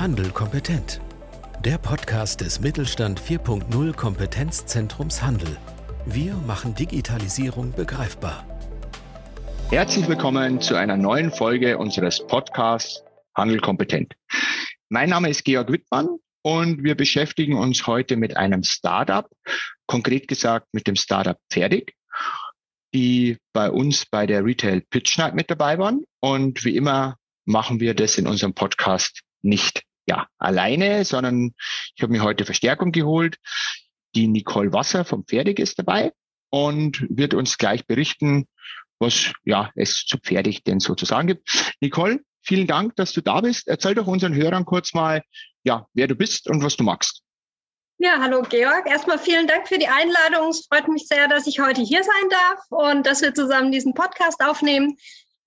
Handel kompetent. Der Podcast des Mittelstand 4.0 Kompetenzzentrums Handel. Wir machen Digitalisierung begreifbar. Herzlich willkommen zu einer neuen Folge unseres Podcasts Handel kompetent. Mein Name ist Georg Wittmann und wir beschäftigen uns heute mit einem Startup, konkret gesagt mit dem Startup Fertig, die bei uns bei der Retail Pitch Night mit dabei waren. Und wie immer machen wir das in unserem Podcast nicht ja, alleine, sondern ich habe mir heute Verstärkung geholt. Die Nicole Wasser vom Pferdig ist dabei und wird uns gleich berichten, was ja es zu Pferdig denn sozusagen gibt. Nicole, vielen Dank, dass du da bist. Erzähl doch unseren Hörern kurz mal, ja, wer du bist und was du magst. Ja, hallo Georg. Erstmal vielen Dank für die Einladung. Es freut mich sehr, dass ich heute hier sein darf und dass wir zusammen diesen Podcast aufnehmen.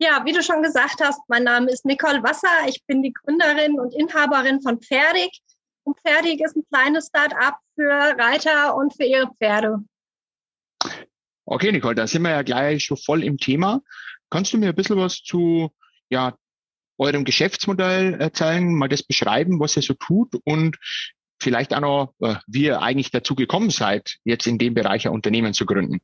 Ja, wie du schon gesagt hast, mein Name ist Nicole Wasser. Ich bin die Gründerin und Inhaberin von Pferdig. Und Pferdig ist ein kleines Start-up für Reiter und für ihre Pferde. Okay, Nicole, da sind wir ja gleich schon voll im Thema. Kannst du mir ein bisschen was zu ja, eurem Geschäftsmodell erzählen, mal das beschreiben, was ihr so tut und vielleicht auch noch, äh, wie ihr eigentlich dazu gekommen seid, jetzt in dem Bereich ein Unternehmen zu gründen?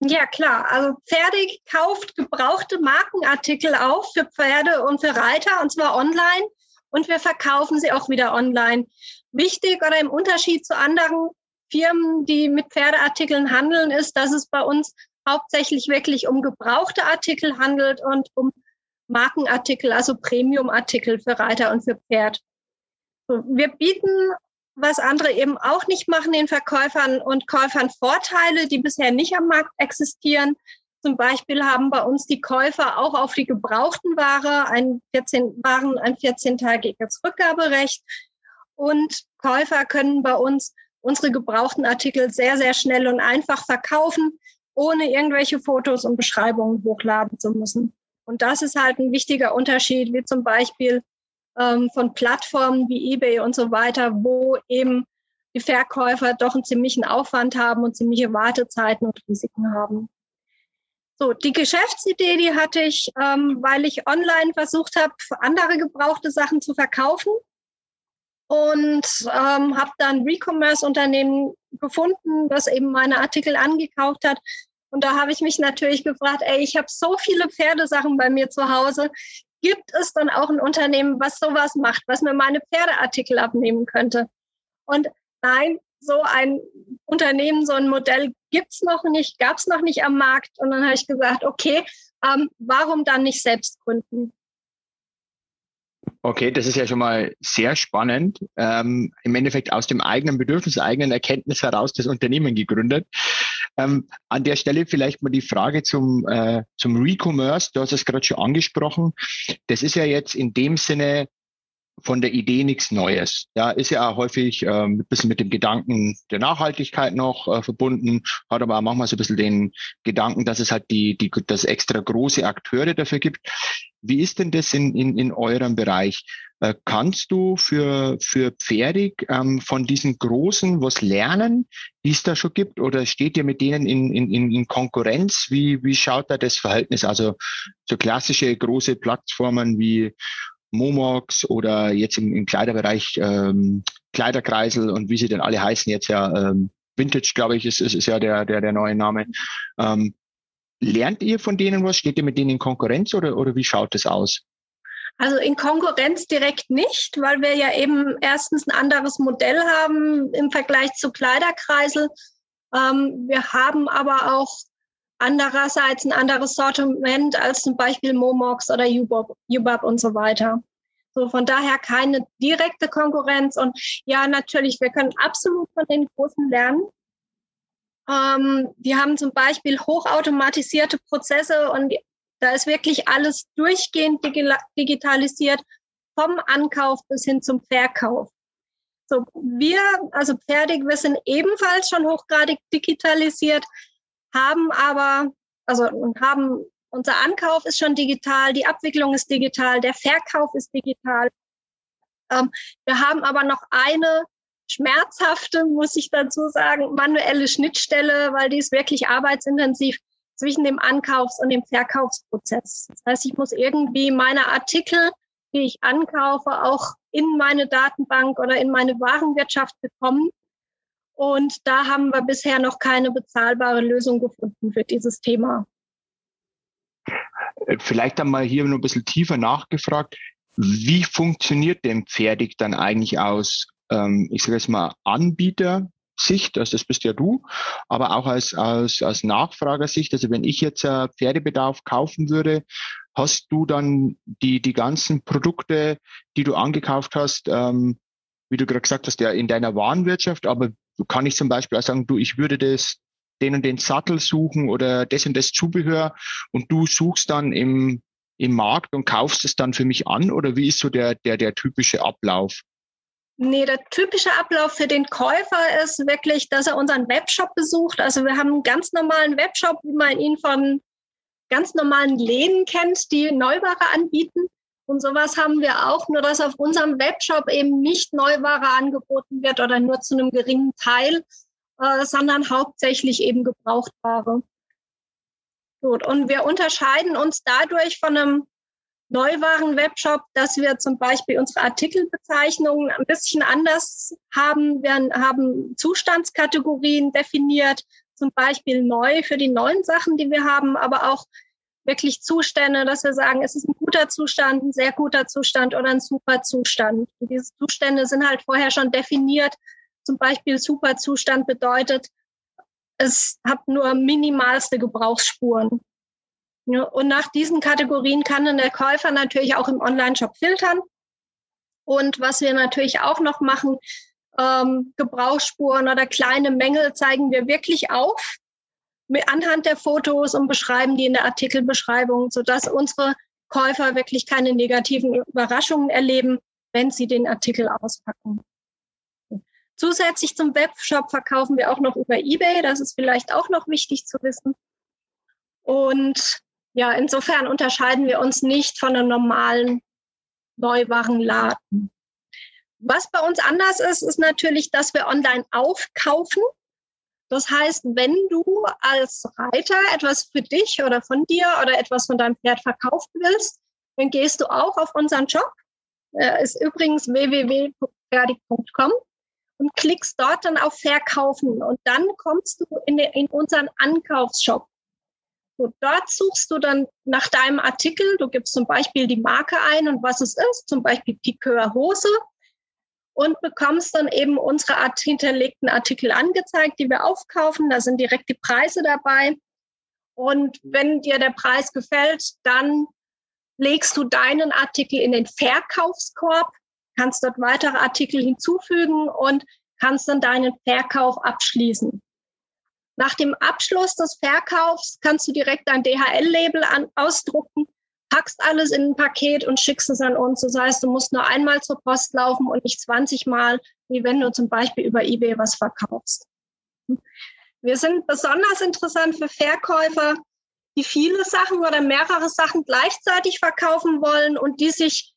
Ja, klar. Also Fertig kauft gebrauchte Markenartikel auf für Pferde und für Reiter und zwar online und wir verkaufen sie auch wieder online. Wichtig oder im Unterschied zu anderen Firmen, die mit Pferdeartikeln handeln, ist, dass es bei uns hauptsächlich wirklich um gebrauchte Artikel handelt und um Markenartikel, also Premiumartikel für Reiter und für Pferd. Wir bieten was andere eben auch nicht machen, den Verkäufern und Käufern Vorteile, die bisher nicht am Markt existieren. Zum Beispiel haben bei uns die Käufer auch auf die gebrauchten Ware ein 14, Waren ein 14-tägiges Rückgaberecht. Und Käufer können bei uns unsere gebrauchten Artikel sehr, sehr schnell und einfach verkaufen, ohne irgendwelche Fotos und Beschreibungen hochladen zu müssen. Und das ist halt ein wichtiger Unterschied, wie zum Beispiel ähm, von Plattformen wie eBay und so weiter, wo eben die Verkäufer doch einen ziemlichen Aufwand haben und ziemliche Wartezeiten und Risiken haben. So, die Geschäftsidee, die hatte ich, ähm, weil ich online versucht habe, andere gebrauchte Sachen zu verkaufen und ähm, habe dann Recommerce-Unternehmen gefunden, das eben meine Artikel angekauft hat. Und da habe ich mich natürlich gefragt, ey, ich habe so viele Pferdesachen bei mir zu Hause gibt es dann auch ein Unternehmen, was sowas macht, was mir meine Pferdeartikel abnehmen könnte? Und nein, so ein Unternehmen, so ein Modell gibt's noch nicht, gab's noch nicht am Markt. Und dann habe ich gesagt, okay, ähm, warum dann nicht selbst gründen? Okay, das ist ja schon mal sehr spannend. Ähm, Im Endeffekt aus dem eigenen Bedürfnis, eigenen Erkenntnis heraus das Unternehmen gegründet. Ähm, an der Stelle vielleicht mal die Frage zum, äh, zum Recommerce. Du hast es gerade schon angesprochen. Das ist ja jetzt in dem Sinne von der Idee nichts Neues. Ja, ist ja häufig äh, ein bisschen mit dem Gedanken der Nachhaltigkeit noch äh, verbunden, hat aber manchmal so ein bisschen den Gedanken, dass es halt die, die, das extra große Akteure dafür gibt. Wie ist denn das in, in, in eurem Bereich? Äh, kannst du für, für Pferdig ähm, von diesen Großen was lernen, die es da schon gibt? Oder steht ihr mit denen in, in, in Konkurrenz? Wie, wie schaut da das Verhältnis? Also so klassische große Plattformen wie Momox oder jetzt im, im Kleiderbereich ähm, Kleiderkreisel und wie sie denn alle heißen jetzt ja ähm, Vintage, glaube ich, ist, ist, ist ja der, der, der neue Name. Ähm, lernt ihr von denen was? Steht ihr mit denen in Konkurrenz oder, oder wie schaut das aus? Also in Konkurrenz direkt nicht, weil wir ja eben erstens ein anderes Modell haben im Vergleich zu Kleiderkreisel. Ähm, wir haben aber auch andererseits ein anderes Sortiment als zum Beispiel Momox oder Ubab, Ubab und so weiter. So von daher keine direkte Konkurrenz. Und ja, natürlich, wir können absolut von den Großen lernen. Ähm, die haben zum Beispiel hochautomatisierte Prozesse und da ist wirklich alles durchgehend digitalisiert, vom Ankauf bis hin zum Verkauf. So, wir, also fertig, wir sind ebenfalls schon hochgradig digitalisiert, haben aber, also haben, unser Ankauf ist schon digital, die Abwicklung ist digital, der Verkauf ist digital. Ähm, wir haben aber noch eine schmerzhafte, muss ich dazu sagen, manuelle Schnittstelle, weil die ist wirklich arbeitsintensiv zwischen dem Ankaufs- und dem Verkaufsprozess. Das heißt, ich muss irgendwie meine Artikel die ich ankaufe, auch in meine Datenbank oder in meine Warenwirtschaft bekommen. Und da haben wir bisher noch keine bezahlbare Lösung gefunden für dieses Thema. Äh, vielleicht einmal hier noch ein bisschen tiefer nachgefragt. Wie funktioniert denn Pferdig dann eigentlich aus, ähm, ich sage jetzt mal, Anbietersicht, also das bist ja du, aber auch als, als, als Nachfragersicht. Also wenn ich jetzt äh, Pferdebedarf kaufen würde, hast du dann die, die ganzen Produkte, die du angekauft hast, ähm, wie du gerade gesagt hast, ja in deiner Warenwirtschaft, aber kann ich zum Beispiel auch sagen, du, ich würde das den und den Sattel suchen oder das und das Zubehör und du suchst dann im, im Markt und kaufst es dann für mich an oder wie ist so der, der, der typische Ablauf? Nee, der typische Ablauf für den Käufer ist wirklich, dass er unseren Webshop besucht. Also wir haben einen ganz normalen Webshop, wie man ihn von ganz normalen Läden kennt, die Neuware anbieten. Und sowas haben wir auch, nur dass auf unserem Webshop eben nicht Neuware angeboten wird oder nur zu einem geringen Teil, äh, sondern hauptsächlich eben Gebrauchtware. Gut, und wir unterscheiden uns dadurch von einem Neuwaren-Webshop, dass wir zum Beispiel unsere Artikelbezeichnungen ein bisschen anders haben. Wir haben Zustandskategorien definiert, zum Beispiel neu für die neuen Sachen, die wir haben, aber auch wirklich Zustände, dass wir sagen, es ist ein guter Zustand, ein sehr guter Zustand oder ein super Zustand. Und diese Zustände sind halt vorher schon definiert. Zum Beispiel super Zustand bedeutet, es hat nur minimalste Gebrauchsspuren. Und nach diesen Kategorien kann dann der Käufer natürlich auch im Online-Shop filtern. Und was wir natürlich auch noch machen, ähm, Gebrauchsspuren oder kleine Mängel zeigen wir wirklich auf anhand der Fotos und beschreiben die in der Artikelbeschreibung, sodass unsere Käufer wirklich keine negativen Überraschungen erleben, wenn sie den Artikel auspacken. Zusätzlich zum Webshop verkaufen wir auch noch über eBay. Das ist vielleicht auch noch wichtig zu wissen. Und ja, insofern unterscheiden wir uns nicht von einem normalen Neuwarenladen. Was bei uns anders ist, ist natürlich, dass wir online aufkaufen. Das heißt, wenn du als Reiter etwas für dich oder von dir oder etwas von deinem Pferd verkaufen willst, dann gehst du auch auf unseren Shop. Er ist übrigens www.fertig.com und klickst dort dann auf Verkaufen und dann kommst du in, den, in unseren Ankaufsshop. So, dort suchst du dann nach deinem Artikel. Du gibst zum Beispiel die Marke ein und was es ist, zum Beispiel Piqueur Hose und bekommst dann eben unsere hinterlegten Artikel angezeigt, die wir aufkaufen. Da sind direkt die Preise dabei. Und wenn dir der Preis gefällt, dann legst du deinen Artikel in den Verkaufskorb, kannst dort weitere Artikel hinzufügen und kannst dann deinen Verkauf abschließen. Nach dem Abschluss des Verkaufs kannst du direkt ein DHL-Label ausdrucken packst alles in ein Paket und schickst es an uns. Das heißt, du musst nur einmal zur Post laufen und nicht 20 Mal, wie wenn du zum Beispiel über eBay was verkaufst. Wir sind besonders interessant für Verkäufer, die viele Sachen oder mehrere Sachen gleichzeitig verkaufen wollen und die sich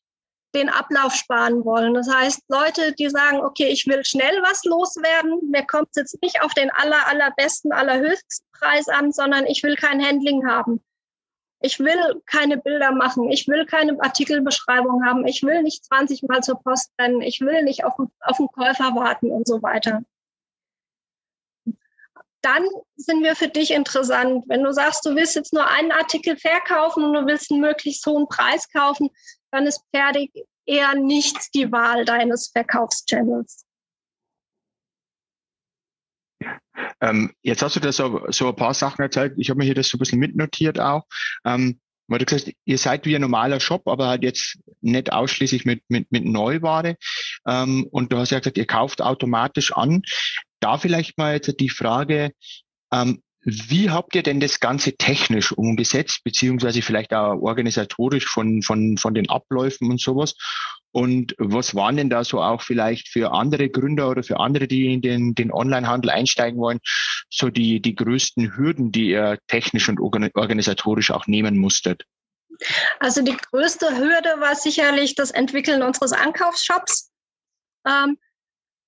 den Ablauf sparen wollen. Das heißt, Leute, die sagen, okay, ich will schnell was loswerden, mir kommt es jetzt nicht auf den aller, allerbesten, allerhöchsten Preis an, sondern ich will kein Handling haben. Ich will keine Bilder machen. Ich will keine Artikelbeschreibung haben. Ich will nicht 20 Mal zur Post rennen. Ich will nicht auf, auf den Käufer warten und so weiter. Dann sind wir für dich interessant. Wenn du sagst, du willst jetzt nur einen Artikel verkaufen und du willst einen möglichst hohen Preis kaufen, dann ist fertig eher nicht die Wahl deines Verkaufschannels. Ähm, jetzt hast du da so, so ein paar Sachen erzählt. Ich habe mir hier das so ein bisschen mitnotiert auch. Ähm, weil du gesagt ihr seid wie ein normaler Shop, aber halt jetzt nicht ausschließlich mit, mit, mit Neuware. Ähm, und du hast ja gesagt, ihr kauft automatisch an. Da vielleicht mal jetzt die Frage, ähm, wie habt ihr denn das Ganze technisch umgesetzt, beziehungsweise vielleicht auch organisatorisch von, von, von den Abläufen und sowas? Und was waren denn da so auch vielleicht für andere Gründer oder für andere, die in den, den Onlinehandel einsteigen wollen, so die, die größten Hürden, die ihr technisch und organisatorisch auch nehmen musstet? Also die größte Hürde war sicherlich das Entwickeln unseres Ankaufsshops. Ähm,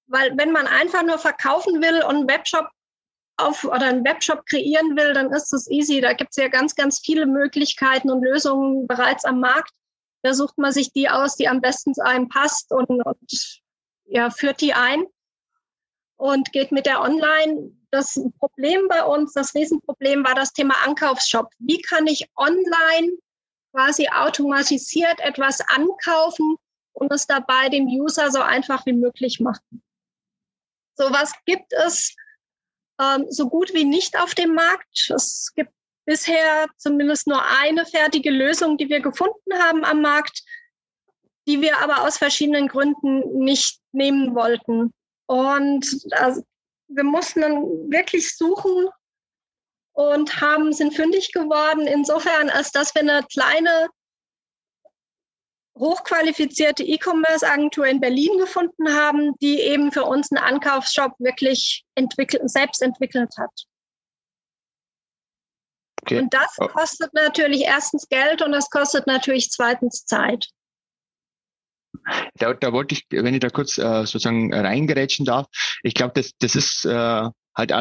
weil wenn man einfach nur verkaufen will und einen Webshop auf oder einen Webshop kreieren will, dann ist das easy. Da gibt es ja ganz, ganz viele Möglichkeiten und Lösungen bereits am Markt. Da sucht man sich die aus, die am besten zu einem passt und, und ja, führt die ein und geht mit der Online. Das Problem bei uns, das Riesenproblem war das Thema Ankaufsshop. Wie kann ich online quasi automatisiert etwas ankaufen und es dabei dem User so einfach wie möglich machen? Sowas gibt es ähm, so gut wie nicht auf dem Markt. Es gibt bisher zumindest nur eine fertige Lösung, die wir gefunden haben am Markt, die wir aber aus verschiedenen Gründen nicht nehmen wollten. Und also, wir mussten dann wirklich suchen und haben, sind fündig geworden, insofern, als dass wir eine kleine, hochqualifizierte E-Commerce-Agentur in Berlin gefunden haben, die eben für uns einen Ankaufsshop wirklich entwickelt, selbst entwickelt hat. Okay. Und das oh. kostet natürlich erstens Geld und das kostet natürlich zweitens Zeit. Da, da wollte ich, wenn ich da kurz äh, sozusagen reingerätschen darf, ich glaube, das, das ist äh, halt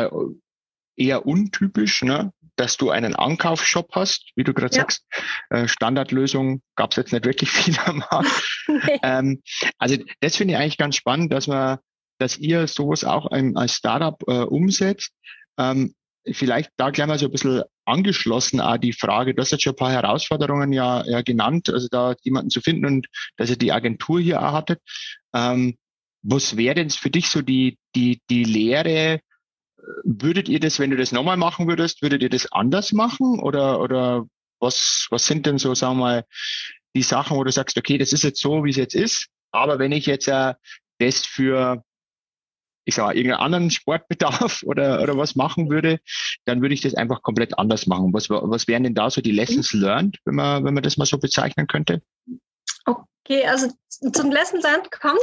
eher untypisch, ne? Dass du einen Ankaufsshop hast, wie du gerade ja. sagst. Äh, Standardlösung gab es jetzt nicht wirklich viel am Markt. nee. ähm, also das finde ich eigentlich ganz spannend, dass man, dass ihr sowas auch als Startup äh, umsetzt. Ähm, vielleicht da gleich mal so ein bisschen angeschlossen auch die Frage, du hast jetzt schon ein paar Herausforderungen ja, ja genannt, also da jemanden zu finden und dass ihr die Agentur hier auch hattet. Ähm, was wäre denn für dich so die, die, die Lehre? Würdet ihr das, wenn du das nochmal machen würdest, würdet ihr das anders machen? Oder, oder was, was sind denn so, sagen wir mal, die Sachen, wo du sagst, okay, das ist jetzt so, wie es jetzt ist, aber wenn ich jetzt äh, das für ich sag mal, irgendeinen anderen Sportbedarf oder, oder was machen würde, dann würde ich das einfach komplett anders machen. Was, was wären denn da so die Lessons learned, wenn man, wenn man das mal so bezeichnen könnte? Okay, also zum Lessons learned komme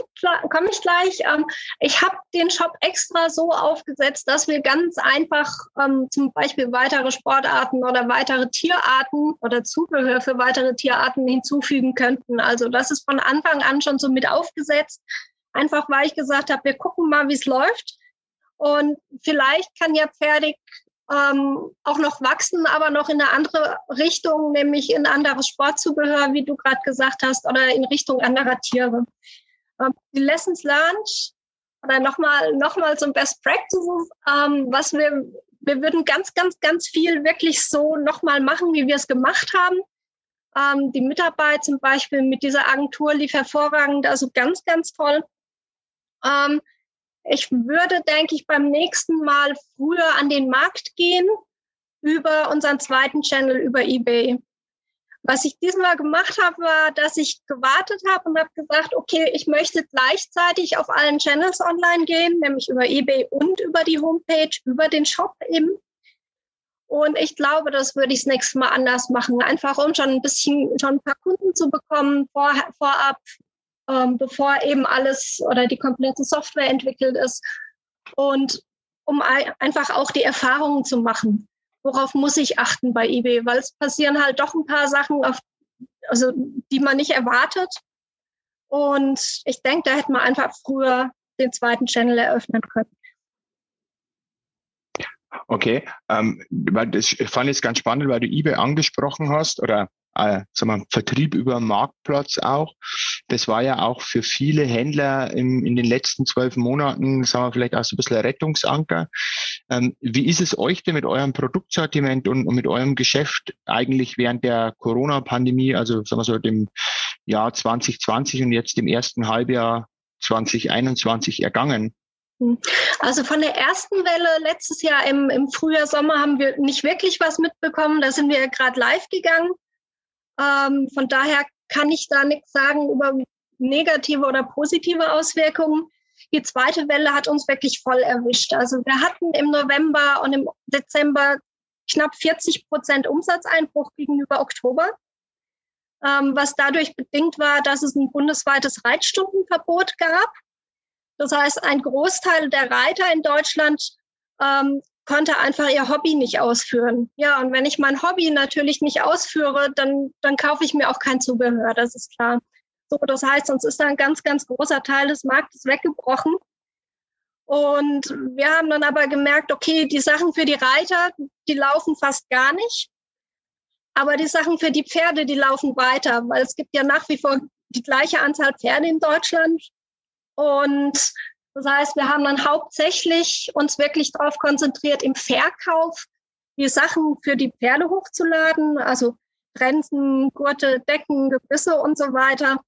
komm ich gleich. Ähm, ich habe den Shop extra so aufgesetzt, dass wir ganz einfach ähm, zum Beispiel weitere Sportarten oder weitere Tierarten oder Zubehör für weitere Tierarten hinzufügen könnten. Also das ist von Anfang an schon so mit aufgesetzt Einfach weil ich gesagt habe, wir gucken mal, wie es läuft. Und vielleicht kann ja Pferdig ähm, auch noch wachsen, aber noch in eine andere Richtung, nämlich in anderes Sportzubehör, wie du gerade gesagt hast, oder in Richtung anderer Tiere. Ähm, die Lessons learned oder nochmal noch mal zum Best Practices, ähm, was wir, wir würden ganz, ganz, ganz viel wirklich so nochmal machen, wie wir es gemacht haben. Ähm, die Mitarbeit zum Beispiel mit dieser Agentur lief hervorragend, also ganz, ganz toll. Ähm, ich würde, denke ich, beim nächsten Mal früher an den Markt gehen über unseren zweiten Channel, über eBay. Was ich diesmal gemacht habe, war, dass ich gewartet habe und habe gesagt, okay, ich möchte gleichzeitig auf allen Channels online gehen, nämlich über eBay und über die Homepage, über den Shop eben. Und ich glaube, das würde ich das nächste Mal anders machen. Einfach um schon ein bisschen, schon ein paar Kunden zu bekommen, vor, vorab ähm, bevor eben alles oder die komplette Software entwickelt ist. Und um einfach auch die Erfahrungen zu machen. Worauf muss ich achten bei eBay? Weil es passieren halt doch ein paar Sachen, auf, also, die man nicht erwartet. Und ich denke, da hätte man einfach früher den zweiten Channel eröffnen können. Okay, ähm, weil das fand ich ganz spannend, weil du eBay angesprochen hast oder äh, sagen wir, Vertrieb über Marktplatz auch. Das war ja auch für viele Händler im, in den letzten zwölf Monaten, sagen wir vielleicht auch so ein bisschen ein Rettungsanker. Ähm, wie ist es euch denn mit eurem Produktsortiment und, und mit eurem Geschäft eigentlich während der Corona-Pandemie, also sagen wir so dem Jahr 2020 und jetzt dem ersten Halbjahr 2021 ergangen? Hm. Also von der ersten Welle letztes Jahr im, im Frühjahr, Sommer haben wir nicht wirklich was mitbekommen. Da sind wir gerade live gegangen. Ähm, von daher kann ich da nichts sagen über negative oder positive Auswirkungen. Die zweite Welle hat uns wirklich voll erwischt. Also wir hatten im November und im Dezember knapp 40 Prozent Umsatzeinbruch gegenüber Oktober, ähm, was dadurch bedingt war, dass es ein bundesweites Reitstundenverbot gab. Das heißt, ein Großteil der Reiter in Deutschland ähm, konnte einfach ihr Hobby nicht ausführen. Ja, und wenn ich mein Hobby natürlich nicht ausführe, dann, dann kaufe ich mir auch kein Zubehör, das ist klar. So, das heißt, uns ist da ein ganz, ganz großer Teil des Marktes weggebrochen. Und wir haben dann aber gemerkt, okay, die Sachen für die Reiter, die laufen fast gar nicht. Aber die Sachen für die Pferde, die laufen weiter, weil es gibt ja nach wie vor die gleiche Anzahl Pferde in Deutschland. Und das heißt, wir haben dann hauptsächlich uns wirklich darauf konzentriert, im Verkauf die Sachen für die Pferde hochzuladen, also Grenzen, Gurte, Decken, Gebisse und so weiter.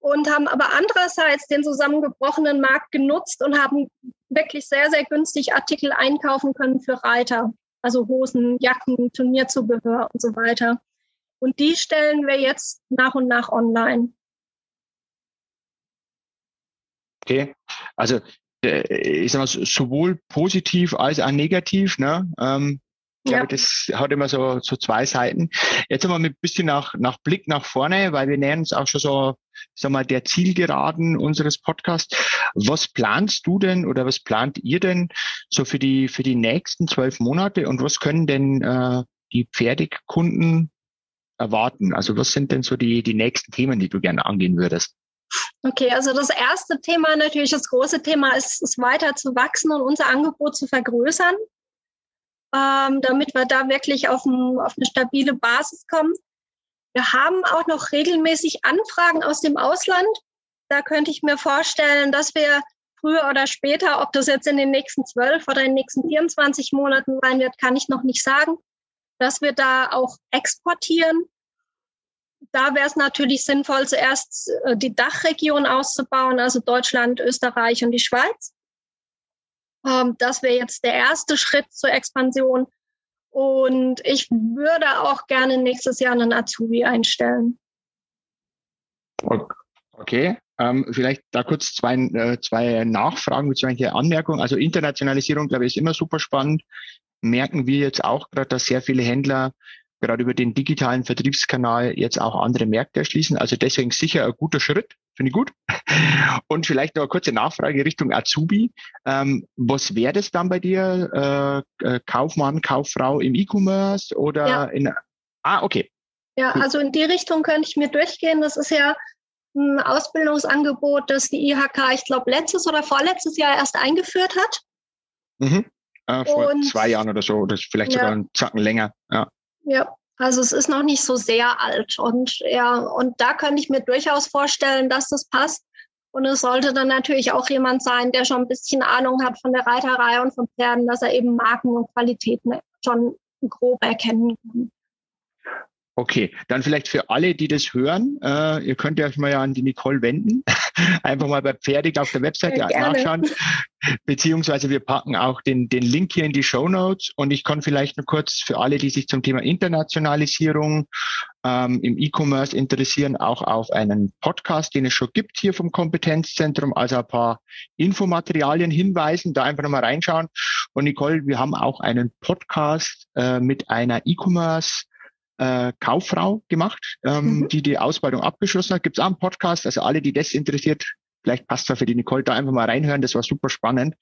Und haben aber andererseits den zusammengebrochenen Markt genutzt und haben wirklich sehr, sehr günstig Artikel einkaufen können für Reiter. Also Hosen, Jacken, Turnierzubehör und so weiter. Und die stellen wir jetzt nach und nach online. Okay, also ich sag mal, sowohl positiv als auch negativ. Ne? Ähm, ich ja. glaube, das hat immer so, so zwei Seiten. Jetzt haben wir ein bisschen nach, nach Blick nach vorne, weil wir nähern uns auch schon so, sag mal, der Zielgeraden unseres Podcasts. Was planst du denn oder was plant ihr denn so für die, für die nächsten zwölf Monate und was können denn äh, die Pferdekunden erwarten? Also was sind denn so die, die nächsten Themen, die du gerne angehen würdest? Okay, also das erste Thema, natürlich das große Thema ist, ist weiter zu wachsen und unser Angebot zu vergrößern ähm, damit wir da wirklich auf, ein, auf eine stabile Basis kommen. Wir haben auch noch regelmäßig Anfragen aus dem Ausland. Da könnte ich mir vorstellen, dass wir früher oder später, ob das jetzt in den nächsten zwölf oder in den nächsten 24 Monaten sein wird, kann ich noch nicht sagen, dass wir da auch exportieren. Da wäre es natürlich sinnvoll, zuerst äh, die Dachregion auszubauen, also Deutschland, Österreich und die Schweiz. Ähm, das wäre jetzt der erste Schritt zur Expansion. Und ich würde auch gerne nächstes Jahr einen Azubi einstellen. Okay, ähm, vielleicht da kurz zwei, äh, zwei Nachfragen bzw. Anmerkungen. Also Internationalisierung, glaube ich, ist immer super spannend. Merken wir jetzt auch gerade, dass sehr viele Händler gerade über den digitalen Vertriebskanal jetzt auch andere Märkte erschließen. Also deswegen sicher ein guter Schritt, finde ich gut. Und vielleicht noch eine kurze Nachfrage Richtung Azubi. Ähm, was wäre das dann bei dir? Äh, äh, Kaufmann, Kauffrau im E-Commerce oder ja. in Ah, okay. Ja, also in die Richtung könnte ich mir durchgehen. Das ist ja ein Ausbildungsangebot, das die IHK, ich glaube, letztes oder vorletztes Jahr erst eingeführt hat. Mhm. Äh, vor und, zwei Jahren oder so, oder vielleicht ja. sogar einen Zacken länger. Ja. Ja, also es ist noch nicht so sehr alt. Und ja, und da könnte ich mir durchaus vorstellen, dass das passt. Und es sollte dann natürlich auch jemand sein, der schon ein bisschen Ahnung hat von der Reiterei und von Pferden, dass er eben Marken und Qualitäten schon grob erkennen kann. Okay, dann vielleicht für alle, die das hören, äh, ihr könnt euch mal ja an die Nicole wenden. Einfach mal bei Pferdig auf der Webseite nachschauen. Beziehungsweise wir packen auch den, den Link hier in die Show Notes. Und ich kann vielleicht nur kurz für alle, die sich zum Thema Internationalisierung ähm, im E-Commerce interessieren, auch auf einen Podcast, den es schon gibt hier vom Kompetenzzentrum, also ein paar Infomaterialien hinweisen, da einfach nochmal reinschauen. Und Nicole, wir haben auch einen Podcast äh, mit einer E-Commerce äh, Kauffrau gemacht, ähm, mhm. die die Ausbildung abgeschlossen hat. Gibt es auch einen Podcast, also alle, die das interessiert, vielleicht passt da für die Nicole da einfach mal reinhören, das war super spannend,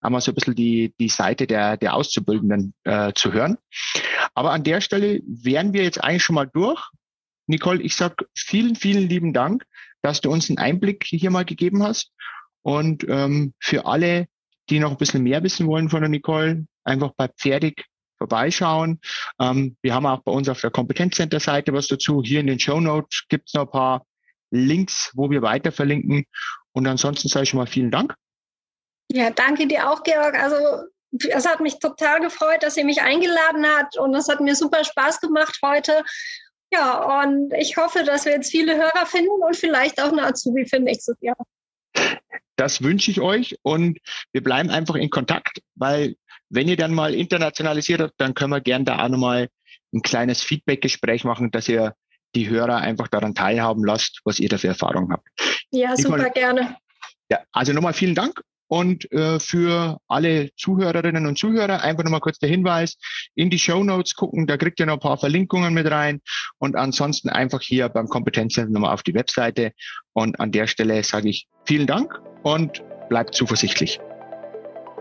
einmal so ein bisschen die, die Seite der, der Auszubildenden äh, zu hören. Aber an der Stelle wären wir jetzt eigentlich schon mal durch. Nicole, ich sag vielen, vielen lieben Dank, dass du uns einen Einblick hier mal gegeben hast. Und ähm, für alle, die noch ein bisschen mehr wissen wollen von der Nicole, einfach bei Pferdig vorbeischauen. Ähm, wir haben auch bei uns auf der Kompetenzcenter-Seite was dazu. Hier in den Show Notes gibt es noch ein paar Links, wo wir weiter verlinken. Und ansonsten sage ich schon mal vielen Dank. Ja, danke dir auch, Georg. Also es hat mich total gefreut, dass ihr mich eingeladen habt und es hat mir super Spaß gemacht heute. Ja, und ich hoffe, dass wir jetzt viele Hörer finden und vielleicht auch eine Azubi für nächstes Jahr. Das wünsche ich euch und wir bleiben einfach in Kontakt, weil wenn ihr dann mal internationalisiert habt, dann können wir gern da auch nochmal ein kleines Feedback-Gespräch machen, dass ihr die Hörer einfach daran teilhaben lasst, was ihr da für Erfahrungen habt. Ja, super mal, gerne. Ja, also nochmal vielen Dank. Und äh, für alle Zuhörerinnen und Zuhörer einfach nochmal kurz der Hinweis, in die Show Notes gucken, da kriegt ihr noch ein paar Verlinkungen mit rein und ansonsten einfach hier beim Kompetenzzentrum nochmal auf die Webseite. Und an der Stelle sage ich vielen Dank und bleibt zuversichtlich.